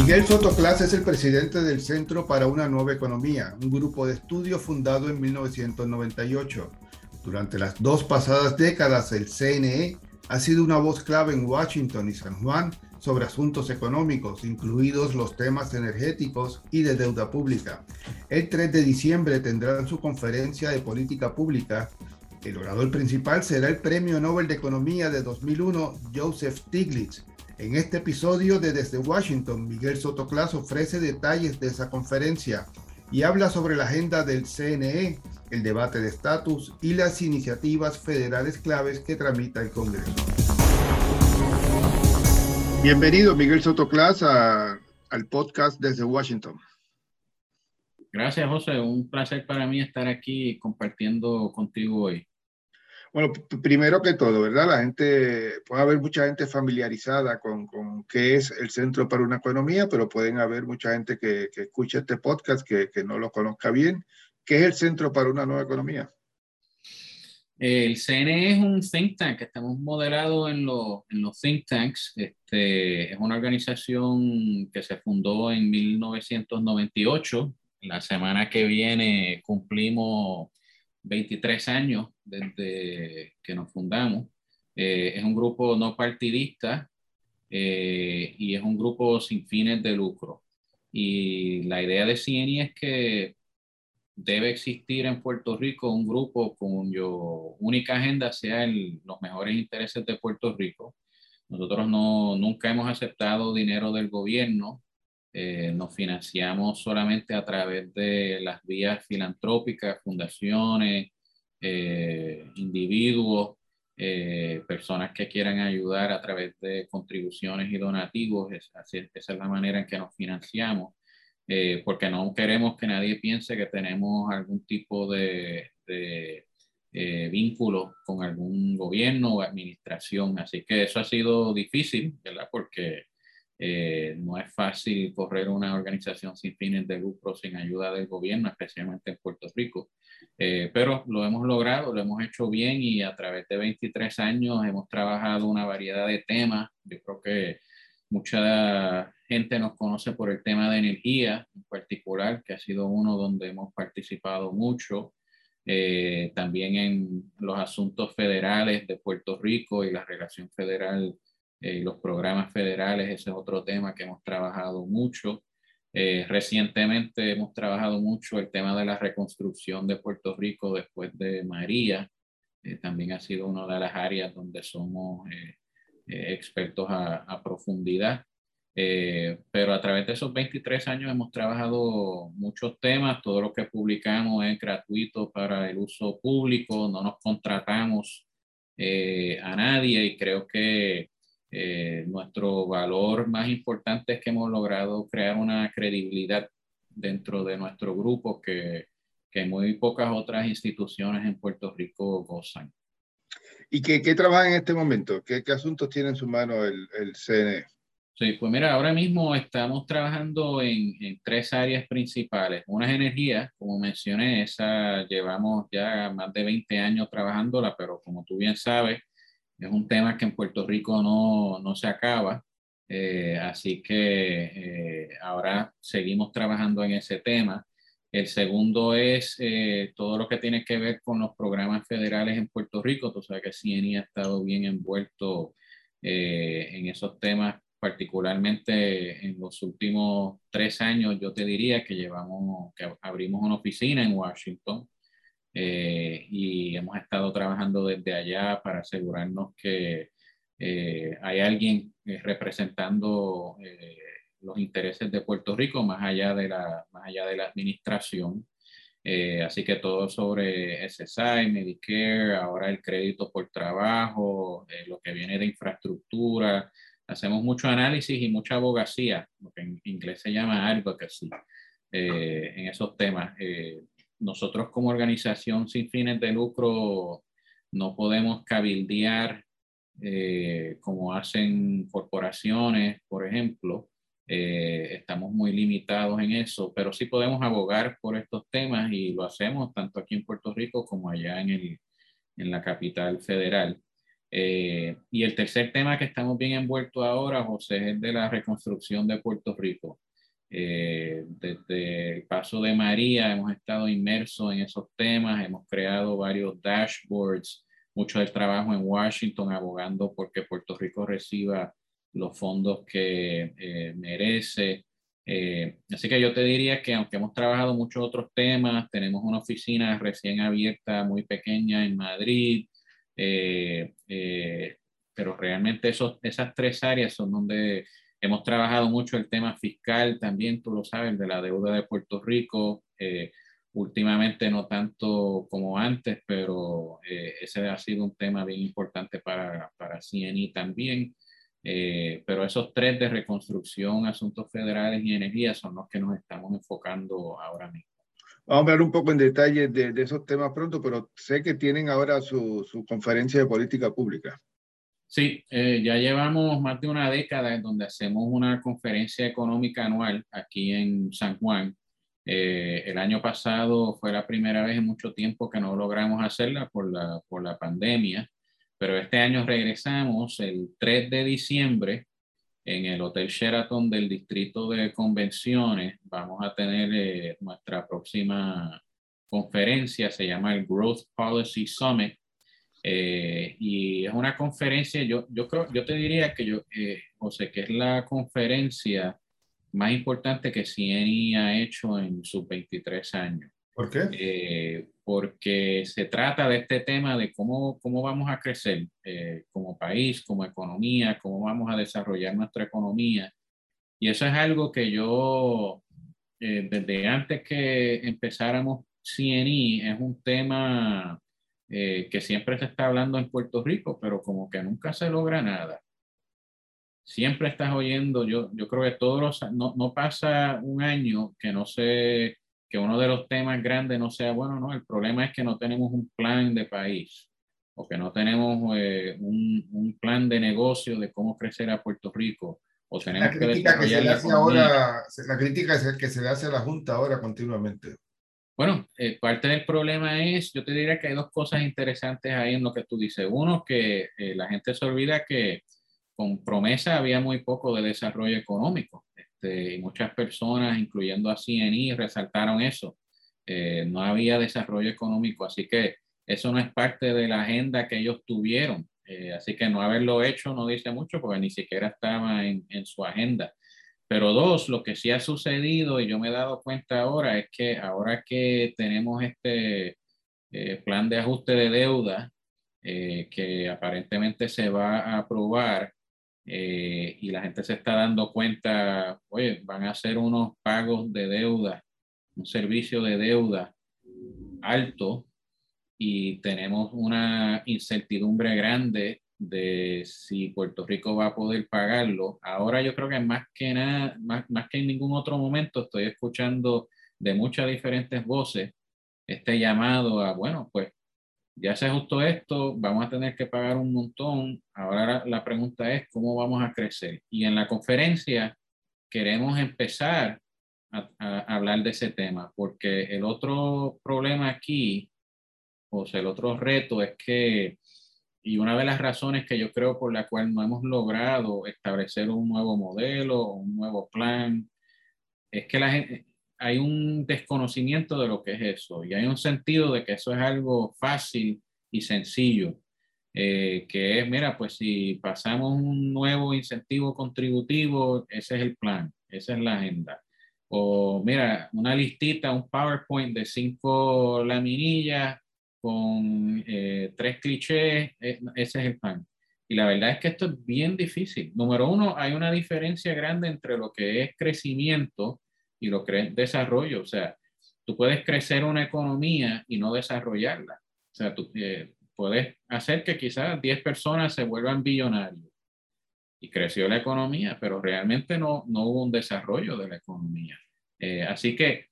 Miguel Sotoclas es el presidente del Centro para una Nueva Economía, un grupo de estudio fundado en 1998. Durante las dos pasadas décadas, el CNE ha sido una voz clave en Washington y San Juan sobre asuntos económicos, incluidos los temas energéticos y de deuda pública. El 3 de diciembre tendrá su conferencia de política pública. El orador principal será el Premio Nobel de Economía de 2001, Joseph Stiglitz. En este episodio de Desde Washington, Miguel Sotoclas ofrece detalles de esa conferencia y habla sobre la agenda del CNE, el debate de estatus y las iniciativas federales claves que tramita el Congreso. Bienvenido, Miguel Sotoclas, al podcast desde Washington. Gracias, José. Un placer para mí estar aquí compartiendo contigo hoy. Bueno, primero que todo, ¿verdad? La gente, puede haber mucha gente familiarizada con, con qué es el Centro para una Economía, pero pueden haber mucha gente que, que escucha este podcast que, que no lo conozca bien. ¿Qué es el Centro para una Nueva Economía? El CNE es un think tank, estamos moderados en, en los think tanks. Este, es una organización que se fundó en 1998. La semana que viene cumplimos 23 años desde que nos fundamos. Eh, es un grupo no partidista eh, y es un grupo sin fines de lucro. Y la idea de CNE es que debe existir en Puerto Rico un grupo cuya única agenda sea los mejores intereses de Puerto Rico. Nosotros no, nunca hemos aceptado dinero del gobierno, eh, nos financiamos solamente a través de las vías filantrópicas, fundaciones, eh, individuos, eh, personas que quieran ayudar a través de contribuciones y donativos. esa es la manera en que nos financiamos. Eh, porque no queremos que nadie piense que tenemos algún tipo de, vínculo con algún gobierno o administración. Así que eso ha sido difícil, ¿verdad? Porque eh, no es fácil correr una organización sin fines de lucro sin ayuda del gobierno, especialmente en Puerto Rico. pero lo hemos logrado, lo hemos hecho bien y a través de 23 años hemos trabajado una variedad de temas. Yo creo que mucha gente nos conoce por el tema de energía en particular, que ha sido uno donde hemos participado mucho. Eh, también en los asuntos federales de Puerto Rico y la relación federal eh, los programas federales, ese es otro tema que hemos trabajado mucho. Eh, recientemente hemos trabajado mucho el tema de la reconstrucción de Puerto Rico después de María. también ha sido una de las áreas donde somos expertos a, a profundidad. Eh, pero a través de esos 23 años hemos trabajado muchos temas, todo lo que publicamos es gratuito para el uso público, no nos contratamos eh, a nadie y creo que eh, nuestro valor más importante es que hemos logrado crear una credibilidad dentro de nuestro grupo que, que muy pocas otras instituciones en Puerto Rico gozan. ¿Y qué, qué trabaja en este momento? ¿Qué, qué asuntos tiene en su mano el, el CNE? Sí, pues mira, ahora mismo estamos trabajando en, tres áreas principales. Una es energía, como mencioné, esa llevamos ya más de 20 años trabajándola, pero como tú bien sabes, es un tema que en Puerto Rico no, no se acaba. Eh, así que eh, ahora seguimos trabajando en ese tema. El segundo es eh, todo lo que tiene que ver con los programas federales en Puerto Rico. Tú sabes que CNI ha estado bien envuelto en esos temas particularmente en los últimos tres años, yo te diría que llevamos, que abrimos una oficina en Washington eh, y hemos estado trabajando desde allá para asegurarnos que eh, hay alguien eh, representando los intereses de Puerto Rico más allá de la, más allá de la administración. así que todo sobre SSI, Medicare, ahora el crédito por trabajo, lo que viene de infraestructura, hacemos mucho análisis y mucha abogacía, lo que en inglés se llama advocacy, eh, en esos temas. Eh, nosotros como organización sin fines de lucro no podemos cabildear eh, como hacen corporaciones, por ejemplo. estamos muy limitados en eso, pero sí podemos abogar por estos temas y lo hacemos tanto aquí en Puerto Rico como allá en, el, en la capital federal. Eh, y el tercer tema que estamos bien envueltos ahora, José, es de la reconstrucción de Puerto Rico. Eh, desde el paso de María hemos estado inmersos en esos temas, hemos creado varios dashboards, mucho del trabajo en Washington abogando porque Puerto Rico reciba los fondos que eh, merece. Eh, así que yo te diría que aunque hemos trabajado muchos otros temas, tenemos una oficina recién abierta muy pequeña en Madrid, eh, pero realmente esos, esas tres áreas son donde hemos trabajado mucho el tema fiscal también, tú lo sabes, de la deuda de Puerto Rico. últimamente no tanto como antes, pero ese ha sido un tema bien importante para, para CNI también. Eh, pero esos tres de reconstrucción, asuntos federales y energía son los que nos estamos enfocando ahora mismo. Vamos a hablar un poco en detalle de, de esos temas pronto, pero sé que tienen ahora su, su conferencia de política pública. Sí, eh, ya llevamos más de una década en donde hacemos una conferencia económica anual aquí en San Juan. Eh, el año pasado fue la primera vez en mucho tiempo que no logramos hacerla por la, por la pandemia. Pero este año regresamos el 3 de diciembre en el Hotel Sheraton del Distrito de Convenciones. Vamos a tener eh, nuestra próxima conferencia, se llama el Growth Policy Summit. Eh, y es una conferencia, yo, yo creo, yo te diría que yo, eh, José, que es la conferencia más importante que CNI ha hecho en sus 23 años. ¿Por qué? Eh, porque se trata de este tema de cómo, cómo vamos a crecer eh, como país, como economía, cómo vamos a desarrollar nuestra economía. Y eso es algo que yo, eh, desde antes que empezáramos CNI, es un tema que siempre se está hablando en Puerto Rico, pero como que nunca se logra nada. Siempre estás oyendo, yo, yo creo que todos los, no, no pasa un año que no se que uno de los temas grandes no sea, bueno, no, el problema es que no tenemos un plan de país o que no tenemos eh, un, un, plan de negocio de cómo crecer a Puerto Rico. O tenemos la crítica que, se le hace ahora, la crítica es que se le hace a la Junta ahora continuamente. Bueno, eh, parte del problema es, yo te diría que hay dos cosas interesantes ahí en lo que tú dices. Uno, que eh, la gente se olvida que con promesa había muy poco de desarrollo económico. Este, muchas personas, incluyendo a CNI, resaltaron eso. Eh, no había desarrollo económico, así que eso no es parte de la agenda que ellos tuvieron. Así que no haberlo hecho no dice mucho porque ni siquiera estaba en, su agenda. Pero dos, lo que sí ha sucedido y yo me he dado cuenta ahora es que ahora que tenemos este eh, plan de ajuste de deuda que aparentemente se va a aprobar, eh, y la gente se está dando cuenta, oye, van a hacer unos pagos de deuda, un servicio de deuda alto y tenemos una incertidumbre grande de si Puerto Rico va a poder pagarlo. Ahora yo creo que más que nada, más, más que en ningún otro momento, estoy escuchando de muchas diferentes voces este llamado a, bueno, pues ya se ajustó esto, vamos a tener que pagar un montón. Ahora la pregunta es cómo vamos a crecer. Y en la conferencia queremos empezar a, hablar de ese tema, porque el otro problema aquí, o sea, el otro reto es que, y una de las razones que yo creo por la cual no hemos logrado establecer un nuevo modelo, un nuevo plan, es que hay un desconocimiento de lo que es eso y hay un sentido de que eso es algo fácil y sencillo, eh, que es, mira, pues si pasamos un nuevo incentivo contributivo, ese es el plan, esa es la agenda. O mira, una listita, un PowerPoint de cinco laminillas con eh, tres clichés, eh, ese es el plan. Y la verdad es que esto es bien difícil. Número uno, hay una diferencia grande entre lo que es crecimiento y lo que desarrollo. O sea, tú puedes crecer una economía y no desarrollarla. O sea, tú eh, puedes hacer que quizás 10 personas se vuelvan billonarios y creció la economía, pero realmente no, no hubo un desarrollo de la economía. Así que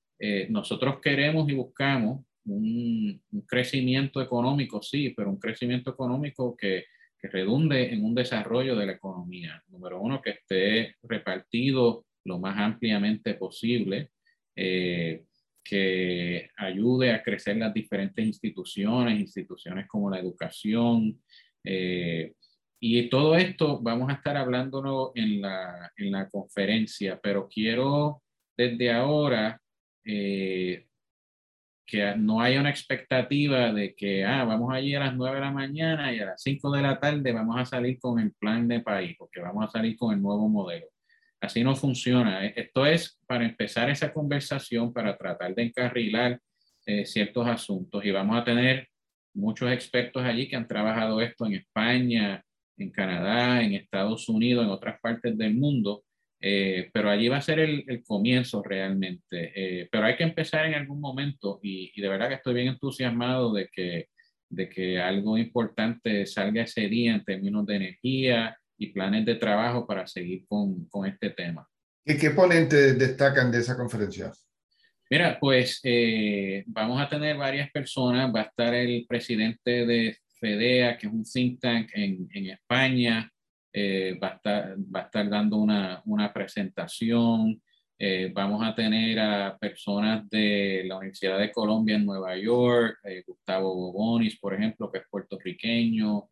nosotros queremos y buscamos un, crecimiento económico, sí, pero un crecimiento económico que, que redunde en un desarrollo de la economía. Número uno, que esté repartido lo más ampliamente posible, eh, que ayude a crecer las diferentes instituciones, instituciones como la educación, y todo esto vamos a estar hablándolo en la, en la conferencia, pero quiero desde ahora que no haya una expectativa de que ah, vamos allí a las 9 de la mañana y a las 5 de la tarde vamos a salir con el plan de país, porque vamos a salir con el nuevo modelo. Así no funciona. E, esto es para empezar esa conversación, para tratar de encarrilar eh, ciertos asuntos y vamos a tener muchos expertos allí que han trabajado esto en España, en Canadá, en Estados Unidos, en otras partes del mundo, eh, pero allí va a ser el, el comienzo realmente. Eh, pero hay que empezar en algún momento y, y, de verdad que estoy bien entusiasmado de que, de que algo importante salga ese día en términos de energía, y planes de trabajo para seguir con, con este tema. ¿Y qué ponentes destacan de esa conferencia? Mira, pues eh, vamos a tener varias personas. Va a estar el presidente de FEDEA, que es un think tank en, en España. Eh, va, a estar, dando una, una presentación. Eh, vamos a tener a personas de la Universidad de Colombia en Nueva York, Gustavo Bobonis, por ejemplo, que es puertorriqueño,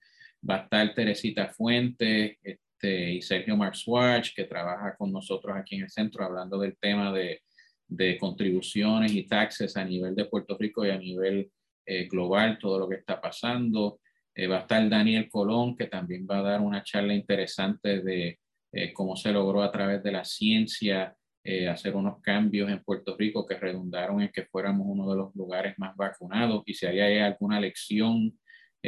va a estar Teresita Fuentes este, y Sergio Marswatch, que trabaja con nosotros aquí en el centro hablando del tema de, de contribuciones y taxes a nivel de Puerto Rico y a nivel eh, global, todo lo que está pasando. Eh, va a estar Daniel Colón, que también va a dar una charla interesante de eh, cómo se logró a través de la ciencia hacer unos cambios en Puerto Rico que redundaron en que fuéramos uno de los lugares más vacunados y si hay alguna lección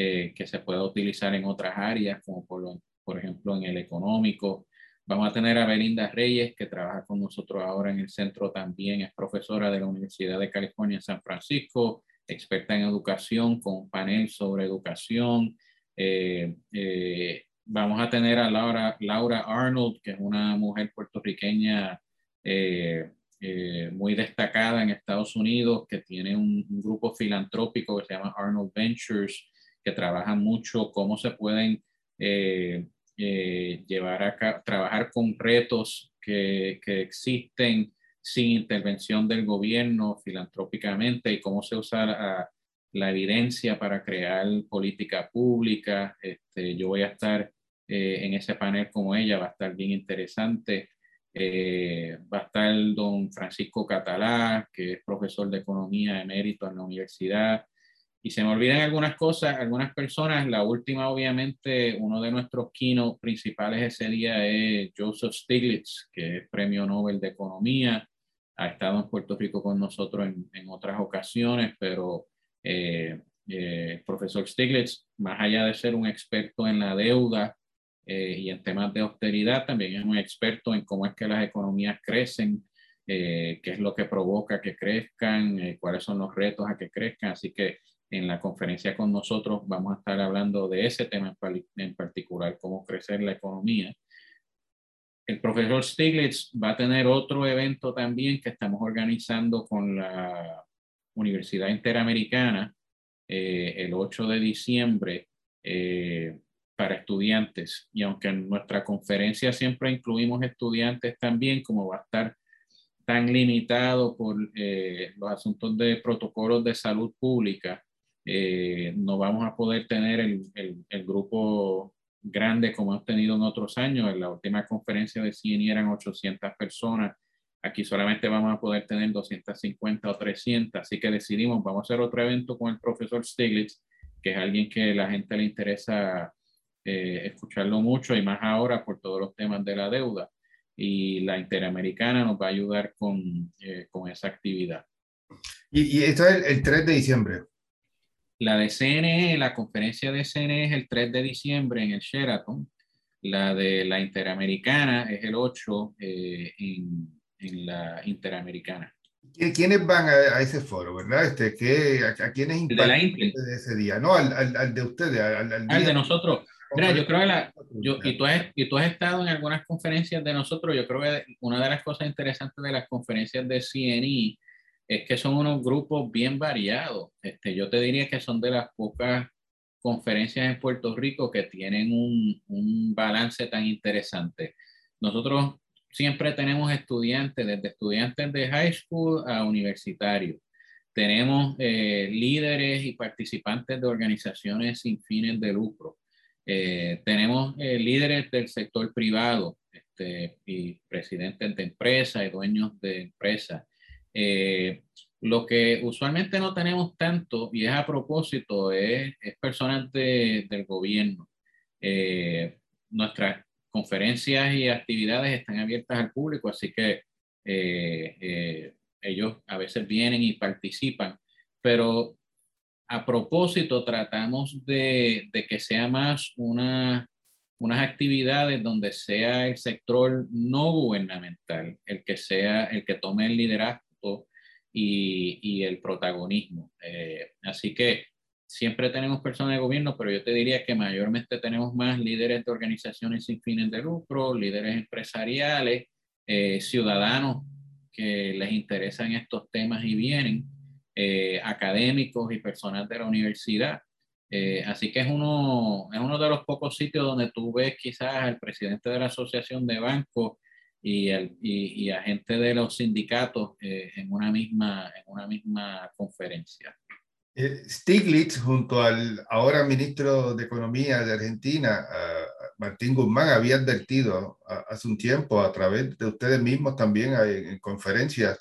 eh, que se pueda utilizar en otras áreas, como por, por ejemplo en el económico. Vamos a tener a Belinda Reyes, que trabaja con nosotros ahora en el centro también, es profesora de la Universidad de California en San Francisco, experta en educación, con un panel sobre educación. Eh, eh, vamos a tener a Laura, Laura Arnold, que es una mujer puertorriqueña muy destacada en Estados Unidos, que tiene un, grupo filantrópico que se llama Arnold Ventures, que trabajan mucho cómo se pueden eh, eh, llevar a trabajar con retos que, que, existen sin intervención del gobierno filantrópicamente y cómo se usa la, la evidencia para crear política pública. Este, yo voy a estar eh, en ese panel como ella, va a estar bien interesante. va a estar don Francisco Catalá, que es profesor de economía emérito en la universidad, y se me olvidan algunas cosas, algunas personas. La última, obviamente, uno de nuestros keynote principales ese día es Joseph Stiglitz, que es premio Nobel de Economía. Ha estado en Puerto Rico con nosotros en, en otras ocasiones, pero eh, eh, profesor Stiglitz, más allá de ser un experto en la deuda eh, y en temas de austeridad, también es un experto en cómo es que las economías crecen, qué es lo que provoca que crezcan, cuáles son los retos a que crezcan. Así que en la conferencia con nosotros vamos a estar hablando de ese tema en particular, cómo crecer la economía. El profesor Stiglitz va a tener otro evento también que estamos organizando con la Universidad Interamericana eh, el 8 de diciembre eh, para estudiantes. Y aunque en nuestra conferencia siempre incluimos estudiantes también, como va a estar tan limitado por eh, los asuntos de protocolos de salud pública, eh, no vamos a poder tener el, el, grupo grande como hemos tenido en otros años. En la última conferencia de CIENI eran 800 personas. Aquí solamente vamos a poder tener 250 o 300. Así que decidimos, vamos a hacer otro evento con el profesor Stiglitz, que es alguien que la gente le interesa eh, escucharlo mucho y más ahora por todos los temas de la deuda. Y la Interamericana nos va a ayudar con, eh, con esa actividad. Y, esto es el 3 de diciembre. La de CNE, la conferencia de CNE es el 3 de diciembre en el Sheraton. La de la Interamericana es el 8 eh, en, en, la Interamericana. ¿Quiénes van a, ese foro, verdad? Este, ¿qué, a, a, quiénes de, la de ese día? No, al, al, al de ustedes, al, al, de nosotros. Mira, yo creo que la, yo, y, tú has, y tú has estado en algunas conferencias de nosotros, yo creo que una de las cosas interesantes de las conferencias de CNE es que son unos grupos bien variados. Este, yo te diría que son de las pocas conferencias en Puerto Rico que tienen un, un balance tan interesante. Nosotros siempre tenemos estudiantes, desde estudiantes de high school a universitarios. Tenemos eh, líderes y participantes de organizaciones sin fines de lucro. Eh, tenemos eh, líderes del sector privado este, y presidentes de empresas y dueños de empresas. Eh, lo que usualmente no tenemos tanto, y es a propósito, es, es personas del gobierno. nuestras conferencias y actividades están abiertas al público, así que ellos a veces vienen y participan, pero a propósito tratamos de, que sea más una, unas actividades donde sea el sector no gubernamental el que sea el que tome el liderazgo y, el protagonismo. Eh, así que siempre tenemos personas de gobierno, pero yo te diría que mayormente tenemos más líderes de organizaciones sin fines de lucro, líderes empresariales, eh, ciudadanos que les interesan estos temas y vienen. Eh, académicos y personas de la universidad. Eh, así que es uno, es uno de los pocos sitios donde tú ves quizás al presidente de la Asociación de Bancos y, el, y, y a gente de los sindicatos eh, en, una misma, en una misma conferencia. Stiglitz, junto al ahora ministro de Economía de Argentina, Martín Guzmán, había advertido hace un tiempo a través de ustedes mismos también en conferencias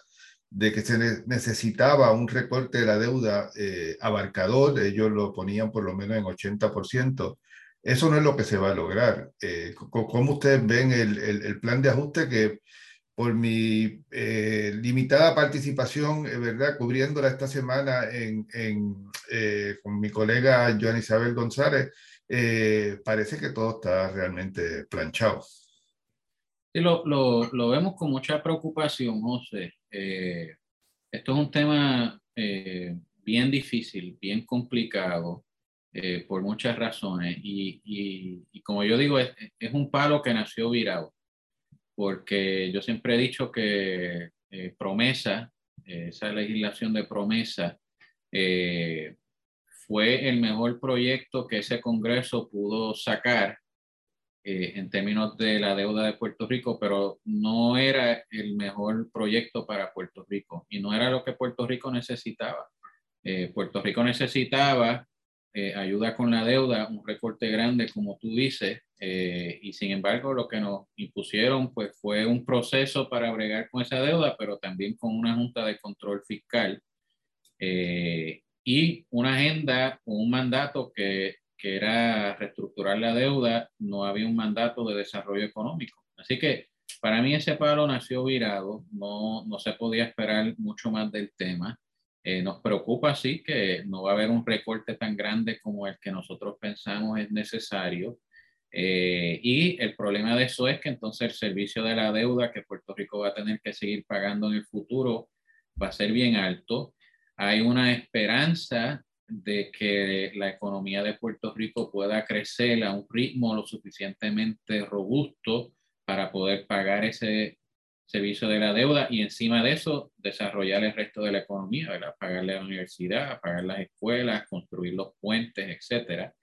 de que se necesitaba un recorte de la deuda eh, abarcador, ellos lo ponían por lo menos en 80%. Eso no es lo que se va a lograr. Eh, ¿Cómo ustedes ven el, plan de ajuste que por mi eh, limitada participación, ¿verdad? Cubriéndola esta semana en con mi colega Joan Isabel González, parece que todo está realmente planchado. Sí, lo, lo, vemos con mucha preocupación, José. Eh, esto es un tema eh, bien difícil, bien complicado eh, por muchas razones y, y, como yo digo, es, es, un palo que nació virado, porque yo siempre he dicho que promesa, esa legislación de promesa, fue el mejor proyecto que ese Congreso pudo sacar eh, en términos de la deuda de Puerto Rico, pero no era el mejor proyecto para Puerto Rico y no era lo que Puerto Rico necesitaba. Eh, Puerto Rico necesitaba eh, ayuda con la deuda, un recorte grande, como tú dices, y sin embargo lo que nos impusieron pues, fue un proceso para bregar con esa deuda, pero también con una junta de control fiscal y una agenda, un mandato que que era reestructurar la deuda, no había un mandato de desarrollo económico. Así que para mí ese paro nació virado, no, no se podía esperar mucho más del tema. Eh, nos preocupa, sí, que no va a haber un recorte tan grande como el que nosotros pensamos es necesario. Eh, y el problema de eso es que entonces el servicio de la deuda que Puerto Rico va a tener que seguir pagando en el futuro va a ser bien alto. Hay una esperanza de que la economía de Puerto Rico pueda crecer a un ritmo lo suficientemente robusto para poder pagar ese servicio de la deuda y encima de eso desarrollar el resto de la economía, ¿verdad? pagarle a la universidad, pagar las escuelas, construir los puentes, etcétera.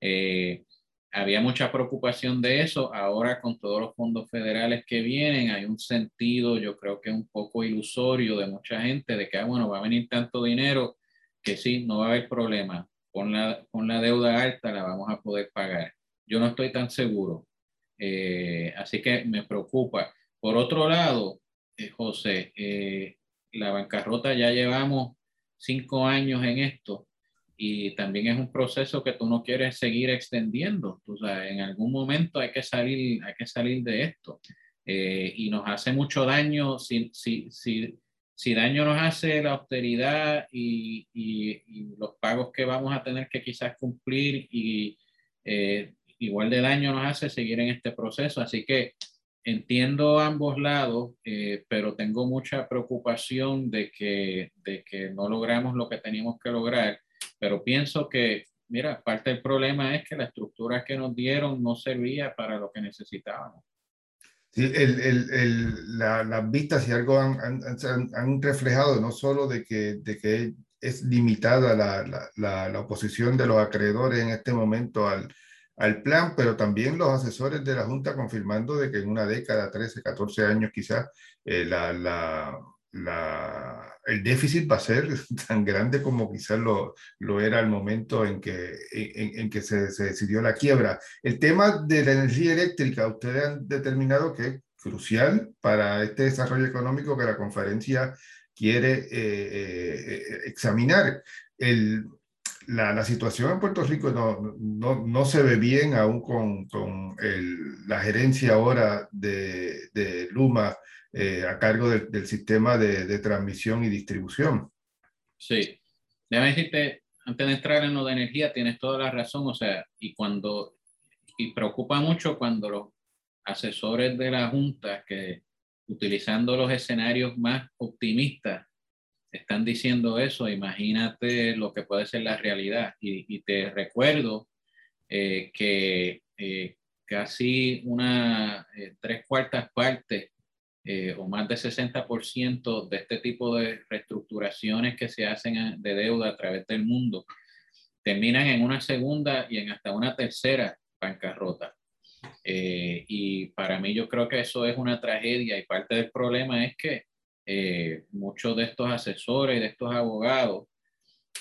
Eh, había mucha preocupación de eso. Ahora con todos los fondos federales que vienen, hay un sentido, yo creo que un poco ilusorio de mucha gente de que, ah, bueno, va a venir tanto dinero, que sí, no va a haber problema. Con la, con la deuda alta la vamos a poder pagar. Yo no estoy tan seguro. Eh, así que me preocupa. Por otro lado, eh, José, eh, la bancarrota ya llevamos cinco años en esto y también es un proceso que tú no quieres seguir extendiendo. O sea, en algún momento hay que salir, hay que salir de esto. y nos hace mucho daño si, si, si, si daño nos hace la austeridad y, los pagos que vamos a tener que quizás cumplir y eh, igual de daño nos hace seguir en este proceso. Así que entiendo ambos lados, eh, pero tengo mucha preocupación de que, de que no logramos lo que teníamos que lograr. Pero pienso que, mira, parte del problema es que la estructura que nos dieron no servía para lo que necesitábamos. Sí, el, el, la, las vistas y algo han, han, han, reflejado no solo de que, de que es limitada la, la, la, oposición de los acreedores en este momento al, al plan, pero también los asesores de la Junta confirmando de que en una década, 13, 14 años quizás, eh, la, la, el déficit va a ser tan grande como quizás lo, lo era el momento en que, en, en que se, se, decidió la quiebra. El tema de la energía eléctrica, ustedes han determinado que es crucial para este desarrollo económico que la conferencia quiere eh, eh, examinar. El, la, la, situación en Puerto Rico no, no, no se ve bien aún con, con el, la gerencia ahora de, de Luma eh, a cargo del, del sistema de, de, transmisión y distribución. Sí, déjame decirte, antes de entrar en lo de energía, tienes toda la razón, o sea, y cuando, y preocupa mucho cuando los asesores de la Junta que utilizando los escenarios más optimistas están diciendo eso, imagínate lo que puede ser la realidad. Y, te recuerdo eh, que eh, casi una eh, tres cuartas partes o más de 60% de este tipo de reestructuraciones que se hacen de deuda a través del mundo terminan en una segunda y en hasta una tercera bancarrota. Y para mí yo creo que eso es una tragedia y parte del problema es que eh, muchos de estos asesores, de estos abogados,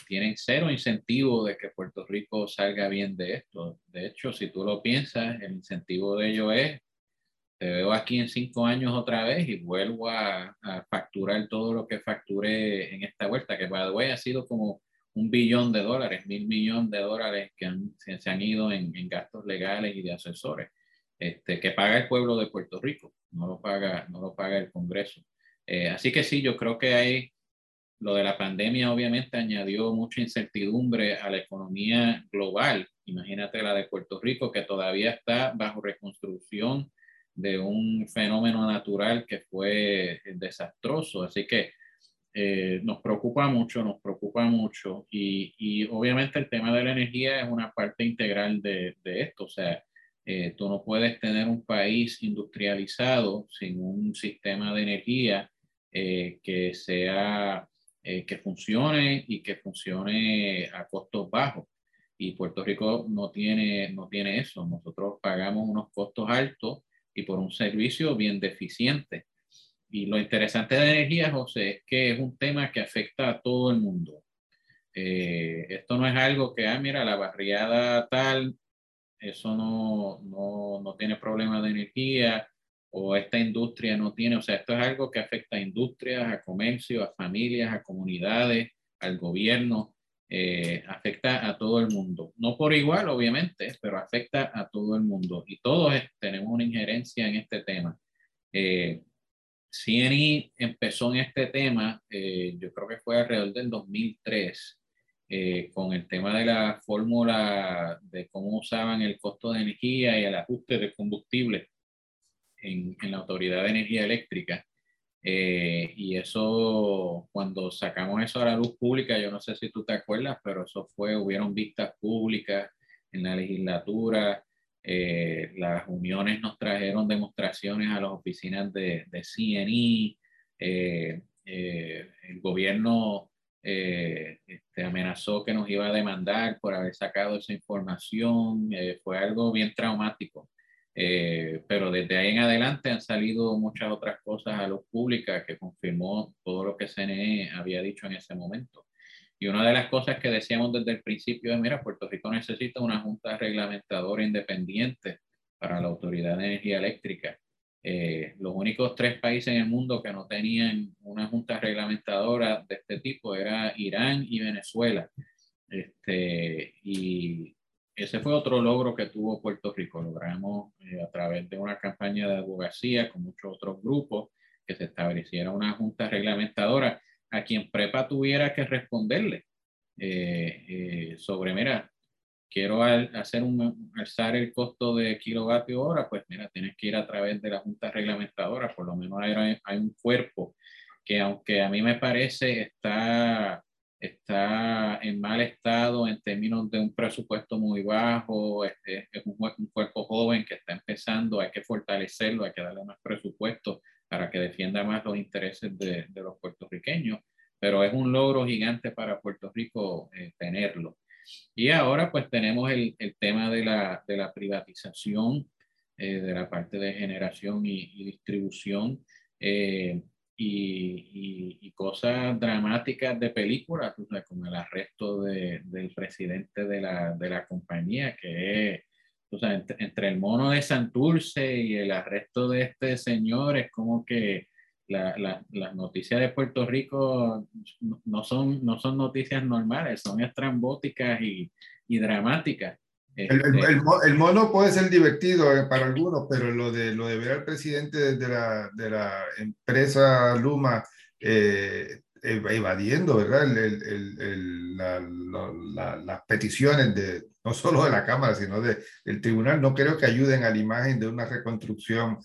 tienen cero incentivo de que Puerto Rico salga bien de esto. De hecho, si tú lo piensas, el incentivo de ello es te veo aquí en cinco años otra vez y vuelvo a, facturar todo lo que facturé en esta vuelta, que by the way ha sido como un billón de dólares, mil millones de dólares que se, han ido en, gastos legales y de asesores, este, que paga el pueblo de Puerto Rico, no lo paga, no lo paga el Congreso. Eh, así que sí, yo creo que hay, lo de la pandemia obviamente añadió mucha incertidumbre a la economía global. Imagínate la de Puerto Rico, que todavía está bajo reconstrucción de un fenómeno natural que fue desastroso. Así que eh, nos preocupa mucho, nos preocupa mucho. Y, y, obviamente el tema de la energía es una parte integral de, de esto. O sea, eh, tú no puedes tener un país industrializado sin un sistema de energía eh, que sea, que funcione y que funcione a costos bajos. Y Puerto Rico no tiene, no tiene eso. Nosotros pagamos unos costos altos y por un servicio bien deficiente. Y lo interesante de energía, José, es que es un tema que afecta a todo el mundo. Eh, esto no es algo que, ah, mira, la barriada tal, eso no, no, no tiene problema de energía o esta industria no tiene, o sea, esto es algo que afecta a industrias, a comercio, a familias, a comunidades, al gobierno. Eh, afecta a todo el mundo. No por igual, obviamente, pero afecta a todo el mundo. Y todos tenemos una injerencia en este tema. Eh, CNI empezó en este tema, eh, yo creo que fue alrededor del 2003, eh, con el tema de la fórmula de cómo usaban el costo de energía y el ajuste de combustible en, en la Autoridad de Energía Eléctrica. Eh, y eso, cuando sacamos eso a la luz pública, yo no sé si tú te acuerdas, pero eso fue, hubieron vistas públicas en la legislatura, eh, las uniones nos trajeron demostraciones a las oficinas de, de CNI, eh, el gobierno este, amenazó que nos iba a demandar por haber sacado esa información, fue algo bien traumático. Eh, pero desde ahí en adelante han salido muchas otras cosas a luz pública que confirmó todo lo que CNE había dicho en ese momento. Y una de las cosas que decíamos desde el principio es, mira, Puerto Rico necesita una junta reglamentadora independiente para la Autoridad de Energía Eléctrica. Eh, los únicos tres países en el mundo que no tenían una junta reglamentadora de este tipo era Irán y Venezuela. Este, y ese fue otro logro que tuvo Puerto Rico. Logramos eh, a través de una campaña de abogacía con muchos otros grupos que se estableciera una junta reglamentadora a quien prepa tuviera que responderle eh, eh, sobre, mira, quiero hacer un, alzar el costo de kilovatio hora, pues mira, tienes que ir a través de la junta reglamentadora, por lo menos hay, hay un cuerpo que aunque a mí me parece está está en mal estado en términos de un presupuesto muy bajo, es, un, cuerpo joven que está empezando, hay que fortalecerlo, hay que darle más presupuesto para que defienda más los intereses de, de los puertorriqueños, pero es un logro gigante para Puerto Rico eh, tenerlo. Y ahora pues tenemos el, el tema de la, de la privatización eh, de la parte de generación y, y distribución. Eh, y, y, cosas dramáticas de películas, como el arresto de, del presidente de la, de la compañía, que o sea, entre, el mono de Santurce y el arresto de este señor, es como que la, la, las noticias de Puerto Rico no son, no son noticias normales, son estrambóticas y, y dramáticas. El, el, este el, mono puede ser divertido eh, para algunos, pero lo de, lo de ver al presidente de la, de la empresa Luma eh, evadiendo, ¿verdad? La, la, las peticiones de no solo de la Cámara, sino de, del tribunal, no creo que ayuden a la imagen de una reconstrucción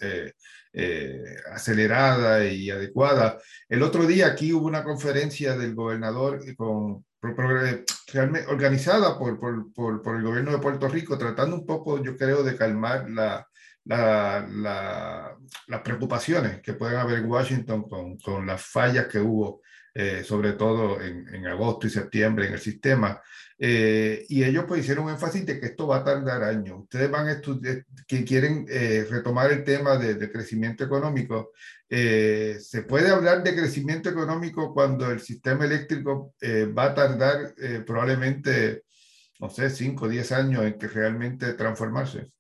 eh, acelerada y adecuada. El otro día aquí hubo una conferencia del gobernador con realmente organizada por, por, por, por, el gobierno de Puerto Rico, tratando un poco, yo creo, de calmar la, la, la, las preocupaciones que pueden haber en Washington con, con las fallas que hubo eh, sobre todo en, agosto y septiembre en el sistema. Eh, y ellos pues hicieron énfasis de que esto va a tardar años. Ustedes van a estudiar, que quieren eh, retomar el tema de, de crecimiento económico. ¿Se puede hablar de crecimiento económico cuando el sistema eléctrico va a tardar probablemente, no sé, 5 o 10 años en que realmente transformarse?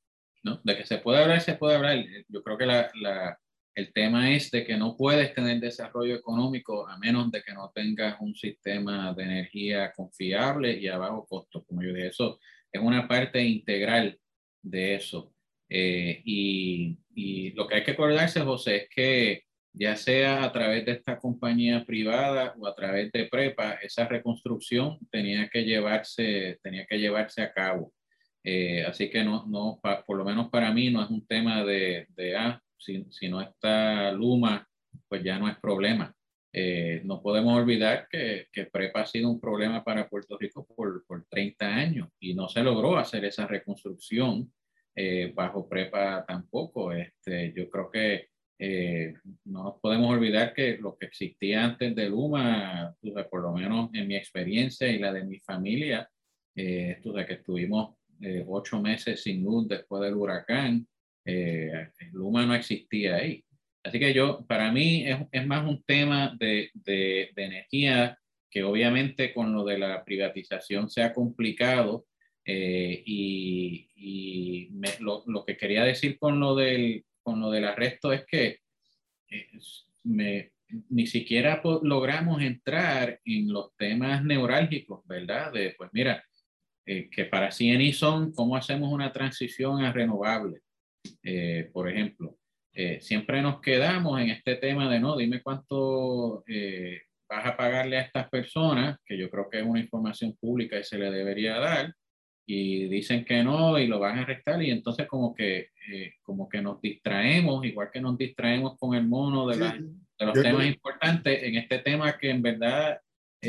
No, de que se puede hablar, se puede hablar. Yo creo que la el tema es de que no puedes tener desarrollo económico a menos de que no tengas un sistema de energía confiable y a bajo costo. Como yo dije, eso es una parte integral de eso. Eh, y, y, lo que hay que acordarse, José, es que ya sea a través de esta compañía privada o a través de prepa, esa reconstrucción tenía que llevarse, tenía que llevarse a cabo. Eh, así que no, no por lo menos para mí no es un tema de, de ah, si, si no está Luma, pues ya no es problema. Eh, no podemos olvidar que, que, PREPA ha sido un problema para Puerto Rico por, por 30 años y no se logró hacer esa reconstrucción eh, bajo PREPA tampoco. Este, yo creo que eh, no nos podemos olvidar que lo que existía antes de Luma, por lo menos en mi experiencia y la de mi familia, eh, que estuvimos ocho meses sin luz después del huracán, eh, Luma no existía ahí. Así que yo, para mí es, es más un tema de, de, de, energía que obviamente con lo de la privatización se ha complicado eh, y, y me, lo, lo, que quería decir con lo del, con lo del arresto es que me, ni siquiera logramos entrar en los temas neurálgicos, ¿verdad? De, pues mira, eh, que para CNI son cómo hacemos una transición a renovables eh, por ejemplo, eh, siempre nos quedamos en este tema de, no, dime cuánto eh, vas a pagarle a estas personas, que yo creo que es una información pública y se le debería dar, y dicen que no y lo van a restar y entonces como que, como que nos distraemos, igual que nos distraemos con el mono de, de los temas importantes, en este tema que en verdad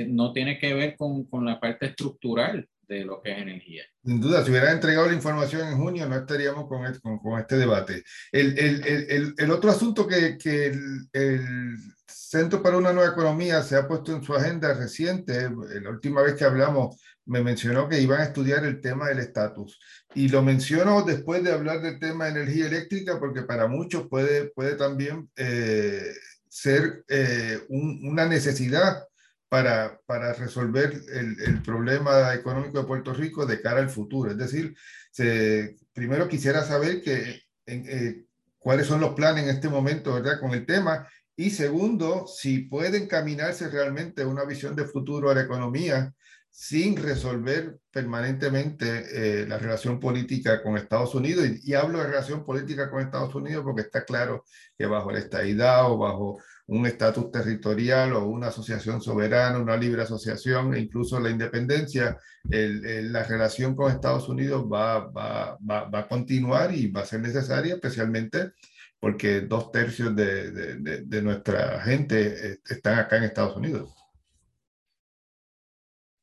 no tiene que ver con, con la parte estructural de lo que es energía. Sin duda, si hubiera entregado la información en junio, no estaríamos con, este, con, con este debate. El, el, el, el, otro asunto que, que el, Centro para una Nueva Economía se ha puesto en su agenda reciente, la última vez que hablamos, me mencionó que iban a estudiar el tema del estatus. Y lo menciono después de hablar del tema de energía eléctrica, porque para muchos puede, puede también eh, ser eh, un, una necesidad para, para resolver el, el, problema económico de Puerto Rico de cara al futuro. Es decir, se, primero quisiera saber que, eh, cuáles son los planes en este momento ¿verdad? con el tema y segundo, si pueden caminarse realmente una visión de futuro a la economía sin resolver permanentemente eh, la relación política con Estados Unidos. Y, y, hablo de relación política con Estados Unidos porque está claro que bajo la estadidad o bajo un estatus territorial o una asociación soberana, una libre asociación e incluso la independencia, la relación con Estados Unidos va, va, va, va, a continuar y va a ser necesaria, especialmente porque dos tercios de, de, de nuestra gente eh, están acá en Estados Unidos.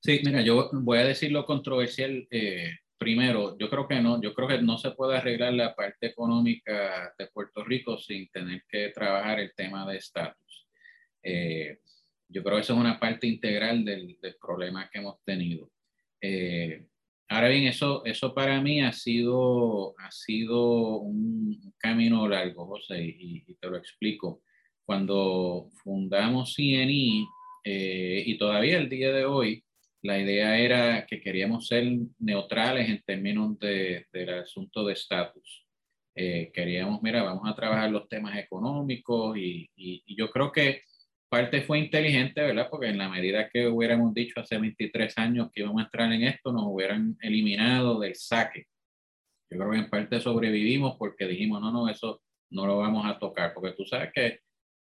Sí, mira, yo voy a decir lo controversial. Eh, primero, yo creo que no, yo creo que no se puede arreglar la parte económica de Puerto Rico sin tener que trabajar el tema de estatus. Eh, yo creo que eso es una parte integral del, del problema que hemos tenido. Eh, ahora bien, eso, eso para mí ha sido, ha sido un camino largo, José, y, y te lo explico. cuando fundamos CNI, eh, y todavía el día de hoy, la idea era que queríamos ser neutrales en términos de, del asunto de estatus. Eh, queríamos, mira, vamos a trabajar los temas económicos y, y, yo creo que parte fue inteligente, ¿verdad? Porque en la medida que hubiéramos dicho hace 23 años que íbamos a entrar en esto, nos hubieran eliminado del saque. Yo creo que en parte sobrevivimos porque dijimos, no, no, eso no lo vamos a tocar, porque tú sabes que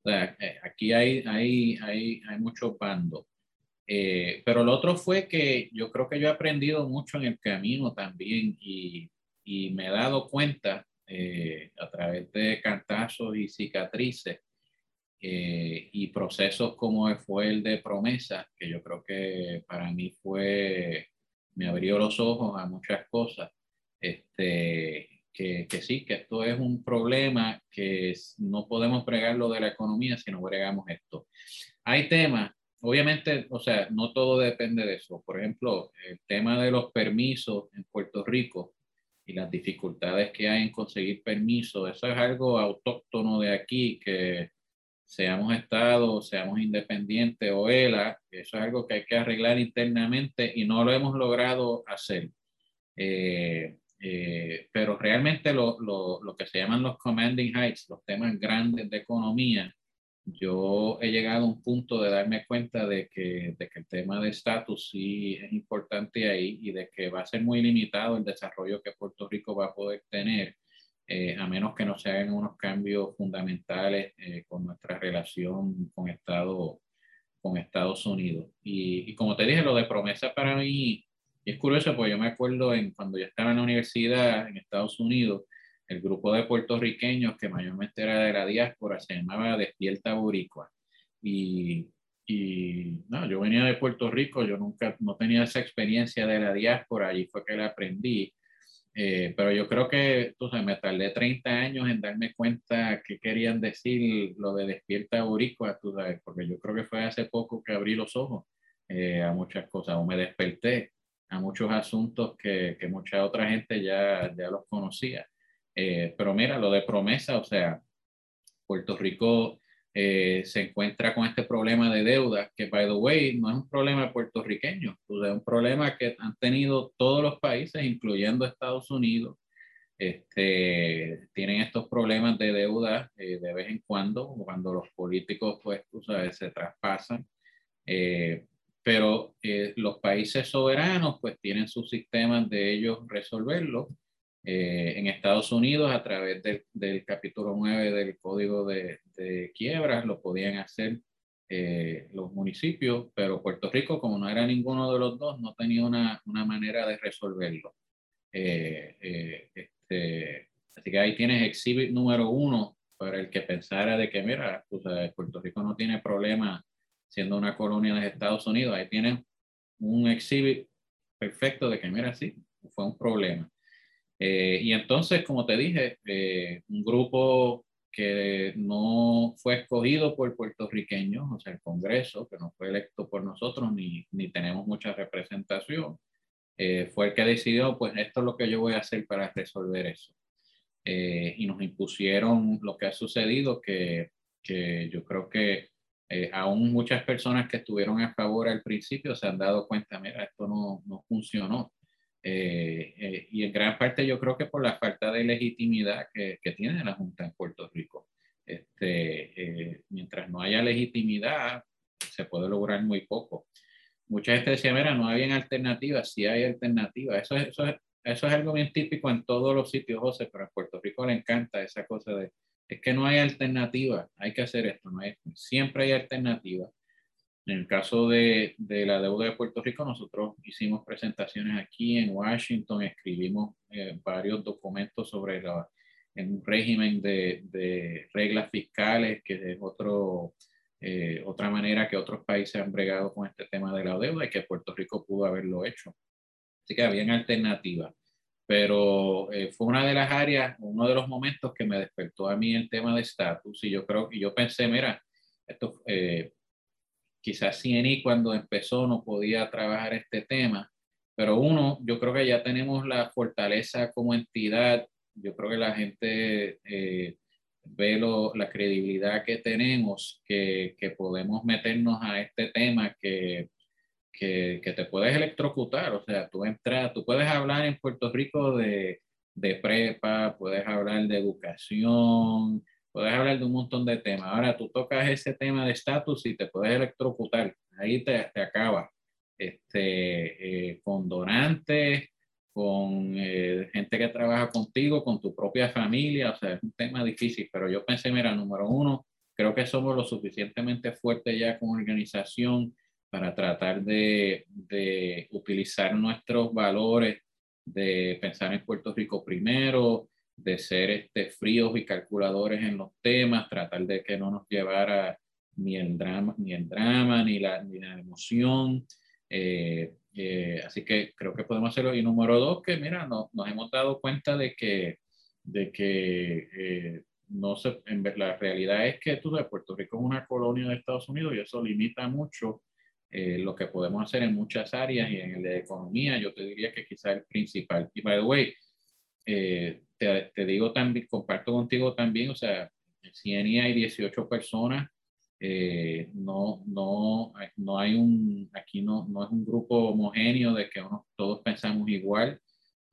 eh, aquí hay, hay, hay, hay muchos bandos. Eh, pero lo otro fue que yo creo que yo he aprendido mucho en el camino también y, y me he dado cuenta eh, a través de cantazos y cicatrices y procesos como fue el de promesa, que yo creo que para mí fue, me abrió los ojos a muchas cosas. Este, que, que, sí, que esto es un problema que no podemos pregarlo de la economía si no bregamos esto. Hay temas, obviamente, o sea, no todo depende de eso. Por ejemplo, el tema de los permisos en Puerto Rico y las dificultades que hay en conseguir permisos, eso es algo autóctono de aquí, que seamos Estado, seamos independientes o ELA, eso es algo que hay que arreglar internamente y no lo hemos logrado hacer. Eh, eh, pero realmente lo, lo, lo, que se llaman los commanding heights, los temas grandes de economía, yo he llegado a un punto de darme cuenta de que, de que el tema de estatus sí es importante ahí y de que va a ser muy limitado el desarrollo que Puerto Rico va a poder tener, eh, a menos que no se hagan unos cambios fundamentales eh, con nuestra relación con, Estado, con Estados Unidos. Y, y como te dije, lo de promesa para mí es curioso, porque yo me acuerdo en, cuando yo estaba en la universidad en Estados Unidos, el grupo de puertorriqueños que mayormente era de la diáspora se llamaba Despierta Boricua. Y, y no, yo venía de Puerto Rico, yo nunca, no tenía esa experiencia de la diáspora, allí fue que la aprendí. Eh, pero yo creo que, sabes, me tardé 30 años en darme cuenta qué querían decir lo de Despierta Boricua, tú sabes, porque yo creo que fue hace poco que abrí los ojos eh, a muchas cosas, o me desperté a muchos asuntos que, que mucha otra gente ya, ya los conocía. Eh, pero mira, lo de promesa, o sea, Puerto Rico eh, se encuentra con este problema de deuda, que, by the way, no es un problema puertorriqueño, es un problema que han tenido todos los países, incluyendo Estados Unidos. Este, tienen estos problemas de deuda eh, de vez en cuando, cuando los políticos, pues, se traspasan pero los países soberanos pues tienen sus sistemas de ellos resolverlo. Eh, en Estados Unidos, a través del, del capítulo 9 del Código de, de Quiebras, lo podían hacer eh, los municipios, pero Puerto Rico, como no era ninguno de los dos, no tenía una, una manera de resolverlo. Este, así que ahí tienes exhibit número uno para el que pensara de que, mira, Puerto Rico no tiene problema siendo una colonia de Estados Unidos, ahí tienen un exhibit perfecto de que, mira, sí, fue un problema. Eh, y entonces, como te dije, eh, un grupo que no fue escogido por puertorriqueños, o sea, el Congreso, que no fue electo por nosotros, ni, ni tenemos mucha representación, eh, fue el que decidió, pues esto es lo que yo voy a hacer para resolver eso. y nos impusieron lo que ha sucedido, que, que yo creo que eh, aún muchas personas que estuvieron a favor al principio se han dado cuenta, mira, esto no, no funcionó. Eh, eh, y en gran parte yo creo que por la falta de legitimidad que, que tiene la Junta en Puerto Rico. Este, mientras no haya legitimidad, se puede lograr muy poco. Mucha gente decía, mira, no había alternativas, sí hay alternativas. Eso, eso, eso es algo bien típico en todos los sitios, José, pero en Puerto Rico le encanta esa cosa de es que no hay alternativa, hay que hacer esto, no hay, siempre hay alternativa. En el caso de, de, la deuda de Puerto Rico, nosotros hicimos presentaciones aquí en Washington, escribimos eh, varios documentos sobre la, en un régimen de, de, reglas fiscales, que es otro, eh, otra manera que otros países han bregado con este tema de la deuda y que Puerto Rico pudo haberlo hecho. Así que habían alternativas pero eh, fue una de las áreas, uno de los momentos que me despertó a mí el tema de estatus y yo creo que yo pensé, mira, esto eh, quizás CNI cuando empezó no podía trabajar este tema, pero uno, yo creo que ya tenemos la fortaleza como entidad, yo creo que la gente eh, ve la credibilidad que tenemos, que, que, podemos meternos a este tema que, que, que, te puedes electrocutar. O sea, tú entras, tú puedes hablar en Puerto Rico de, de prepa, puedes hablar de educación, puedes hablar de un montón de temas. Ahora tú tocas ese tema de estatus y te puedes electrocutar. Ahí te, te acaba. Este, eh, con donantes, con eh, gente que trabaja contigo, con tu propia familia, o sea, es un tema difícil, pero yo pensé, mira, número uno, creo que somos lo suficientemente fuertes ya como organización para tratar de, de utilizar nuestros valores, de pensar en Puerto Rico primero, de ser este, fríos y calculadores en los temas, tratar de que no nos llevara ni el drama, ni, el drama, ni, la, ni la emoción. Eh, eh, así que creo que podemos hacerlo. Y número dos, que mira, no, nos hemos dado cuenta de que, de que eh, no se, en, la realidad es que tú Puerto Rico es una colonia de Estados Unidos y eso limita mucho lo que podemos hacer en muchas áreas y en de economía, yo te diría que quizá el principal. Y by the way, te, te, digo también, comparto contigo también, o sea, en CNI hay 18 personas eh, no, no, no hay un, aquí no, no es un grupo homogéneo de que uno, todos pensamos igual.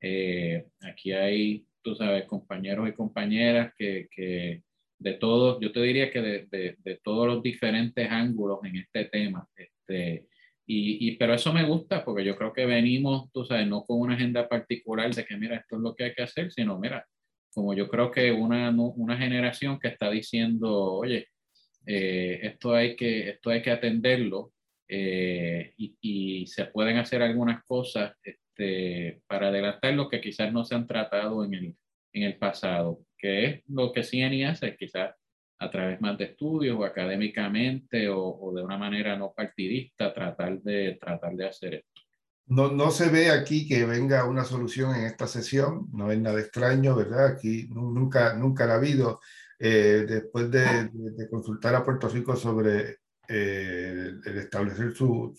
Eh, aquí hay, tú sabes, compañeros y compañeras que, que de todos, yo te diría que de, de, de, todos los diferentes ángulos en este tema. Este, y, y, pero eso me gusta porque yo creo que venimos, tú sabes, no con una agenda particular de que, mira, esto es lo que hay que hacer, sino, mira, como yo creo que una, una generación que está diciendo, oye, eh, esto, hay que, esto hay que atenderlo eh, y, y, se pueden hacer algunas cosas este, para adelantar lo que quizás no se han tratado en el, en el pasado, que es lo que CNI hace, quizás a través más de estudios o académicamente o, de una manera no partidista, tratar de, tratar de hacer esto. No, no se ve aquí que venga una solución en esta sesión, no es nada extraño, ¿verdad? Aquí nunca, nunca la ha habido. Eh, después de, consultar a Puerto Rico sobre eh, el establecer su,